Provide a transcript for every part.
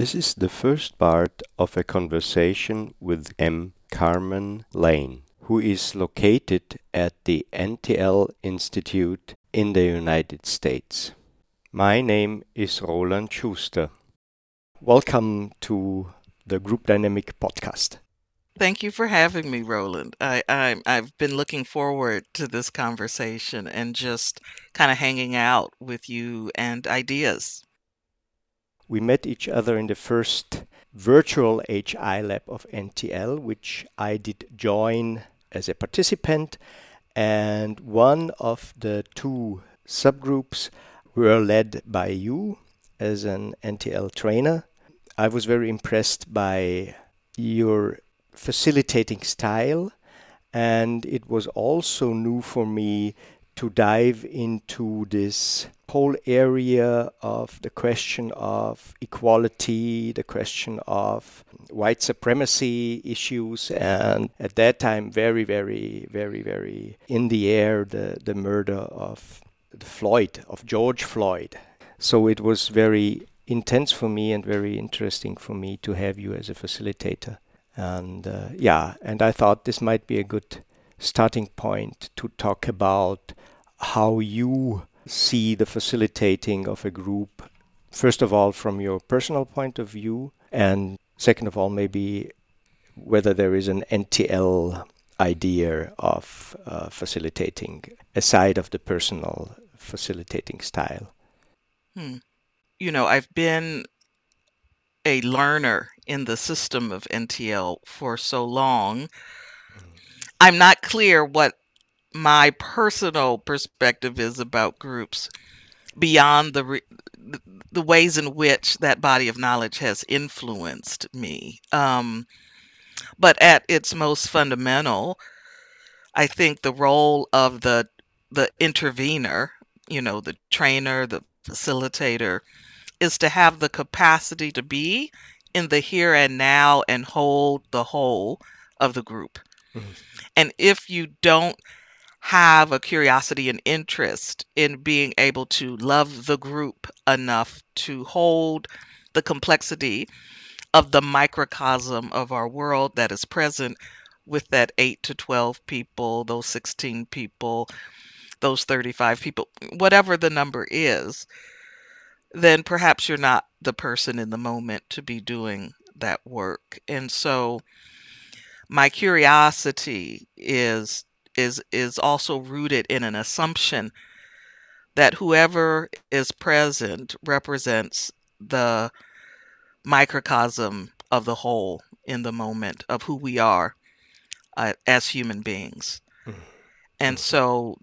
This is the first part of a conversation with M. Carmen Lane, who is located at the NTL Institute in the United States. My name is Roland Schuster. Welcome to the Group Dynamic podcast. Thank you for having me, Roland. I, I I've been looking forward to this conversation and just kind of hanging out with you and ideas. We met each other in the first virtual HI lab of NTL, which I did join as a participant, and one of the two subgroups were led by you as an NTL trainer. I was very impressed by your facilitating style, and it was also new for me to dive into this whole area of the question of equality, the question of white supremacy issues, and at that time, very, very, very, very in the air, the, the murder of Floyd, of George Floyd. So it was very intense for me and very interesting for me to have you as a facilitator. And uh, yeah, and I thought this might be a good starting point to talk about how you see the facilitating of a group, first of all, from your personal point of view, and second of all, maybe whether there is an NTL idea of uh, facilitating aside of the personal facilitating style. Hmm. You know, I've been a learner in the system of NTL for so long. Mm. I'm not clear what my personal perspective is about groups beyond the re- the ways in which that body of knowledge has influenced me. Um, but at its most fundamental, I think the role of the the intervener, you know, the trainer, the facilitator, is to have the capacity to be in the here and now and hold the whole of the group. Mm-hmm. And if you don't have a curiosity and interest in being able to love the group enough to hold the complexity of the microcosm of our world that is present with that 8 to 12 people, those 16 people, those 35 people, whatever the number is, then perhaps you're not the person in the moment to be doing that work. And so my curiosity is is is also rooted in an assumption that whoever is present represents the microcosm of the whole in the moment of who we are uh, as human beings. Mm-hmm. And mm-hmm. so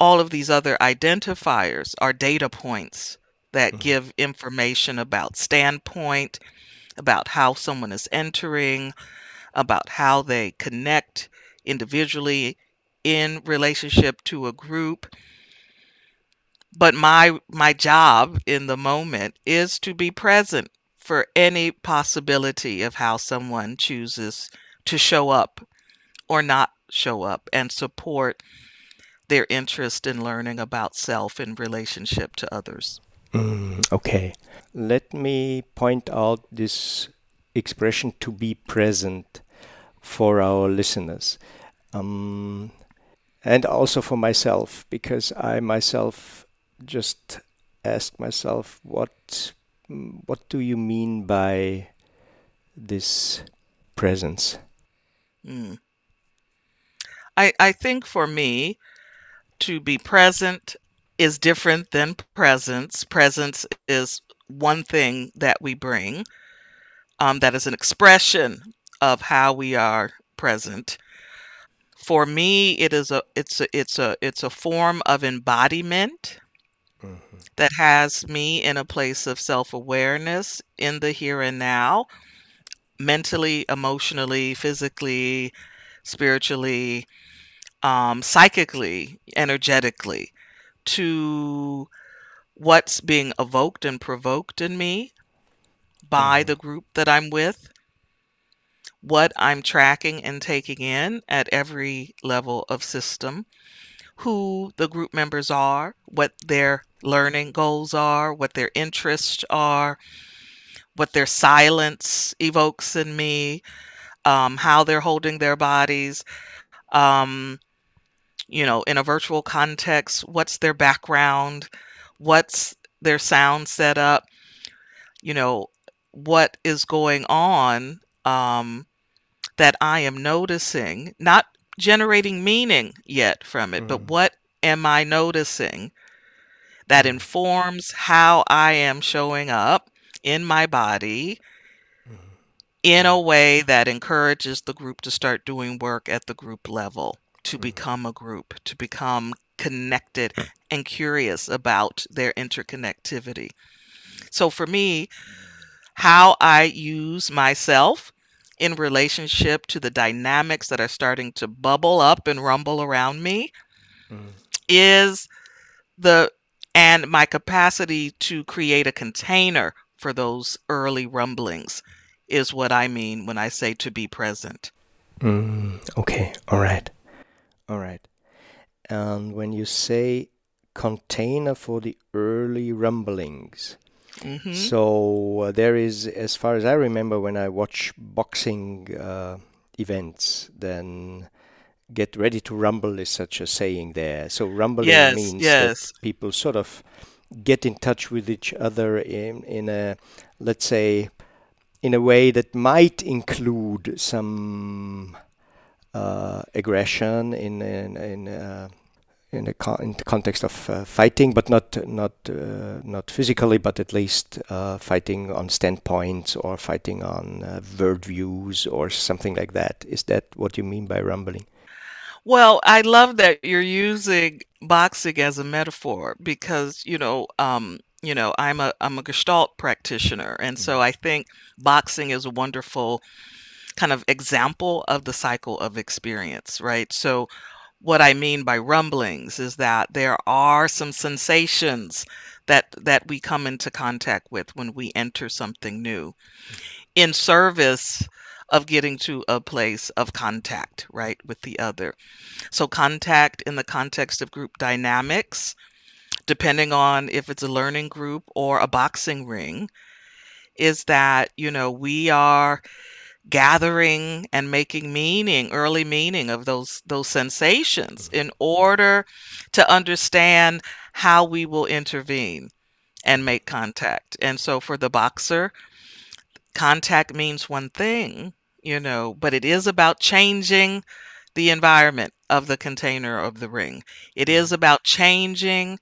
all of these other identifiers are data points that mm-hmm. give information about standpoint, about how someone is entering, about how they connect individually in relationship to a group but my my job in the moment is to be present for any possibility of how someone chooses to show up or not show up and support their interest in learning about self in relationship to others. Mm, okay. Let me point out this expression to be present for our listeners. Um, and also for myself, because I myself just ask myself, what, what do you mean by this presence? Mm. I, I think for me, to be present is different than presence. Presence is one thing that we bring um, that is an expression of how we are present. For me, it is a it's a it's a it's a form of embodiment mm-hmm. that has me in a place of self-awareness in the here and now, mentally, emotionally, physically, spiritually, um, psychically, energetically, to what's being evoked and provoked in me by mm-hmm. the group that I'm with what I'm tracking and taking in at every level of system, who the group members are, what their learning goals are, what their interests are, what their silence evokes in me, um, how they're holding their bodies. Um, you know, in a virtual context, what's their background, what's their sound setup, you know, what is going on um, that I am noticing, not generating meaning yet from it, mm. but what am I noticing that mm. informs how I am showing up in my body mm. in a way that encourages the group to start doing work at the group level to mm-hmm. become a group, to become connected and curious about their interconnectivity. So for me, how I use myself in relationship to the dynamics that are starting to bubble up and rumble around me mm. is the and my capacity to create a container for those early rumblings is what I mean when I say to be present. Mm, okay, all right. All right. And when you say container for the early rumblings, mm-hmm. so uh, there is, as far as I remember, when I watch boxing uh, events, then get ready to rumble is such a saying there. So rumbling yes, means yes. that people sort of get in touch with each other in in a let's say in a way that might include some uh, aggression in in in, uh, in, the con- in, the context of uh, fighting, but not not uh, not physically, but at least uh, fighting on standpoints or fighting on uh, word views or something like that. Is that what you mean by rumbling? Well, I love that you're using boxing as a metaphor because you know um, you know I'm a I'm a Gestalt practitioner, and so mm-hmm. I think boxing is a wonderful kind of example of the cycle of experience, right? So, what I mean by rumblings is that there are some sensations that that we come into contact with when we enter something new in service of getting to a place of contact, right, with the other. So, contact in the context of group dynamics, depending on if it's a learning group or a boxing ring, is that, you know, we are gathering and making meaning, early meaning of those those sensations in order to understand how we will intervene and make contact. And so for the boxer, contact means one thing, you know, but it is about changing the environment of the container of the ring. It is about changing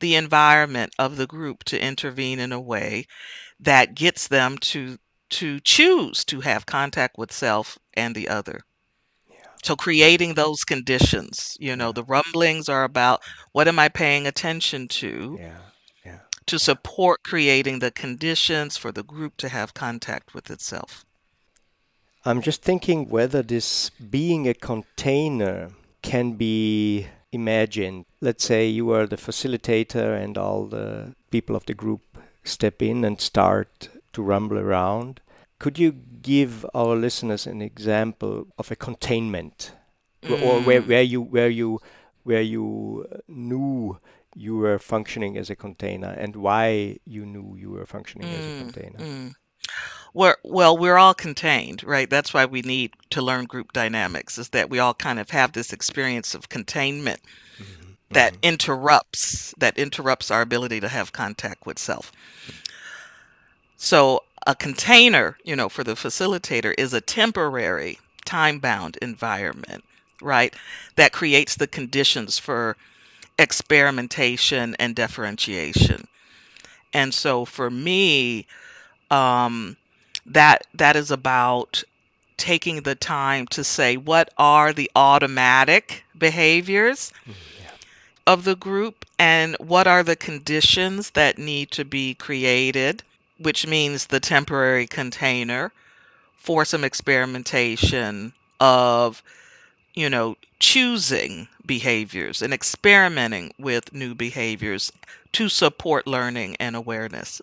the environment of the group to intervene in a way that gets them to to choose to have contact with self and the other. Yeah. So creating those conditions, you know, yeah. the rumblings are about what am I paying attention to? Yeah. Yeah. To support creating the conditions for the group to have contact with itself. I'm just thinking whether this being a container can be imagined. Let's say you are the facilitator and all the people of the group step in and start to rumble around. Could you give our listeners an example of a containment, mm. or where, where you where you where you knew you were functioning as a container, and why you knew you were functioning mm. as a mm, container? Mm. We're, well, we're all contained, right? That's why we need to learn group dynamics, is that we all kind of have this experience of containment mm-hmm. that mm-hmm. interrupts that interrupts our ability to have contact with self. So a container, you know, for the facilitator is a temporary, time bound environment, right? That creates the conditions for experimentation and differentiation. And so for me, um, that that is about taking the time to say what are the automatic behaviors mm, yeah. of the group and what are the conditions that need to be created which means the temporary container for some experimentation of, you know, choosing behaviors and experimenting with new behaviors to support learning and awareness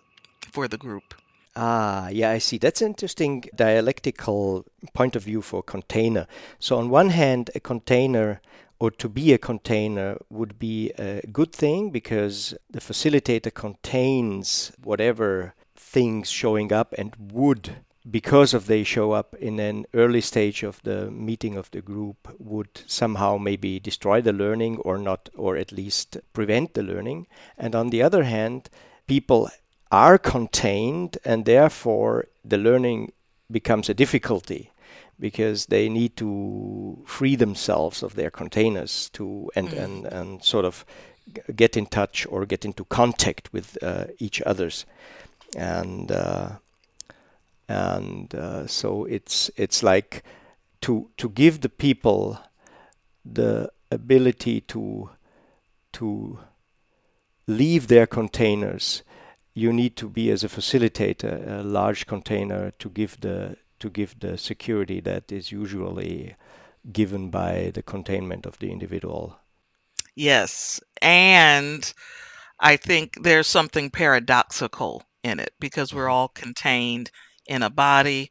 for the group. Ah, yeah, I see. That's an interesting dialectical point of view for container. So, on one hand, a container or to be a container would be a good thing because the facilitator contains whatever things showing up and would because of they show up in an early stage of the meeting of the group would somehow maybe destroy the learning or not or at least prevent the learning and on the other hand people are contained and therefore the learning becomes a difficulty because they need to free themselves of their containers to and mm. and, and sort of get in touch or get into contact with uh, each others and uh, and uh, so it's it's like to to give the people the ability to to leave their containers you need to be as a facilitator a large container to give the to give the security that is usually given by the containment of the individual. Yes. And i think there's something paradoxical in it because we're mm-hmm. all contained in a body.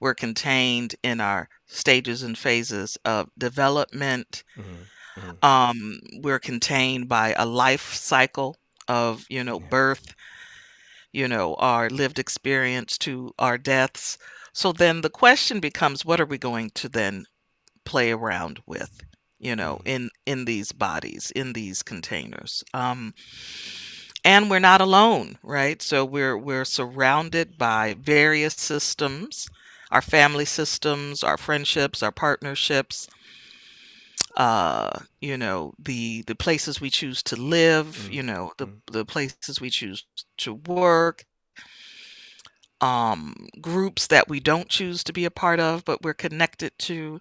We're contained in our stages and phases of development. Mm-hmm. Mm-hmm. Um, we're contained by a life cycle of, you know, yeah. birth, you know, our lived experience to our deaths. So then the question becomes what are we going to then play around with, you know, mm-hmm. in in these bodies, in these containers? Um, and we're not alone right so we're we're surrounded by various systems our family systems our friendships our partnerships uh you know the the places we choose to live mm-hmm. you know the mm-hmm. the places we choose to work um groups that we don't choose to be a part of but we're connected to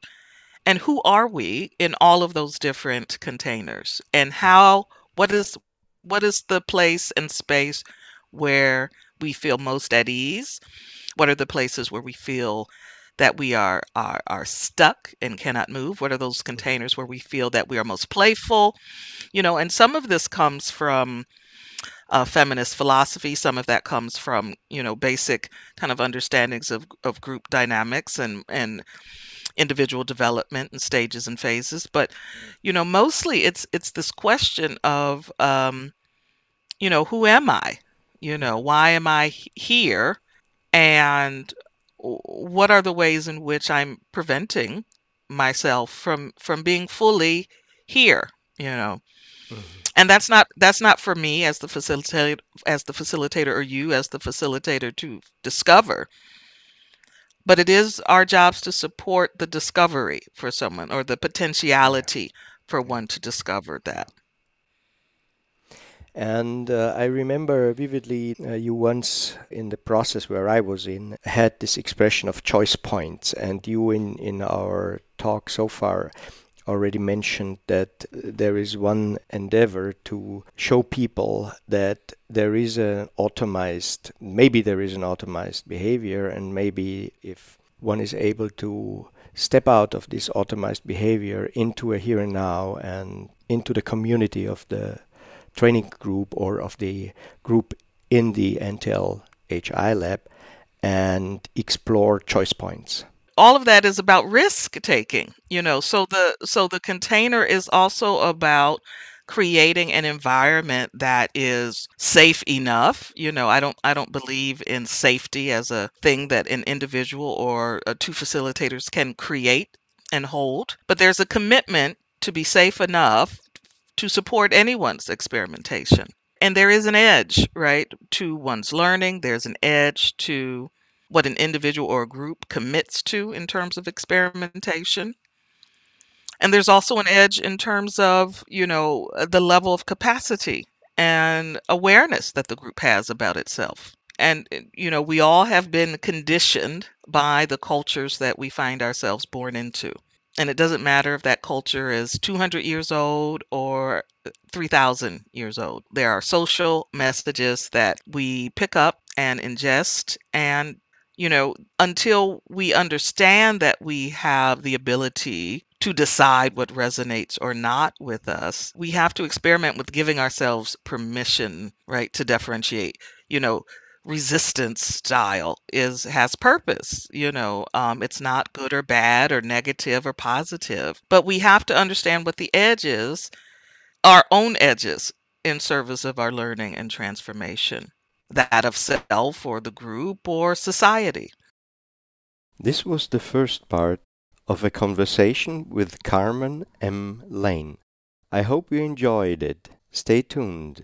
and who are we in all of those different containers and how what is what is the place and space where we feel most at ease? What are the places where we feel that we are are, are stuck and cannot move? What are those containers where we feel that we are most playful? You know, and some of this comes from uh, feminist philosophy. Some of that comes from you know basic kind of understandings of of group dynamics and and individual development and stages and phases. But you know, mostly it's it's this question of um, you know, who am I? You know, why am I here? And what are the ways in which I'm preventing myself from from being fully here? You know. Mm-hmm. And that's not that's not for me as the facilitator as the facilitator or you as the facilitator to discover but it is our jobs to support the discovery for someone or the potentiality for one to discover that. And uh, I remember vividly uh, you once in the process where I was in had this expression of choice points, and you in, in our talk so far already mentioned that uh, there is one endeavor to show people that there is an automized, maybe there is an automized behavior, and maybe if one is able to step out of this automized behavior into a here and now and into the community of the training group or of the group in the NTL HI lab and explore choice points all of that is about risk taking you know so the so the container is also about creating an environment that is safe enough you know i don't i don't believe in safety as a thing that an individual or uh, two facilitators can create and hold but there's a commitment to be safe enough to support anyone's experimentation. And there is an edge right to one's learning there's an edge to what an individual or a group commits to in terms of experimentation. And there's also an edge in terms of, you know, the level of capacity and awareness that the group has about itself. And, uh, you know, we all have been conditioned by the cultures that we find ourselves born into. And it doesn't matter if that culture is 200 years old or uh, 3,000 years old. There are social messages that we pick up and ingest, and you know, until we understand that we have the ability to decide what resonates or not with us, we have to experiment with giving ourselves permission, right, to differentiate. You know, resistance style is has purpose you know um, it's not good or bad or negative or positive but we have to understand what the edge is our own edges in service of our learning and transformation that of self or the group or society. This was the first part of a conversation with Carmen M. Lane. I hope you enjoyed it. Stay tuned.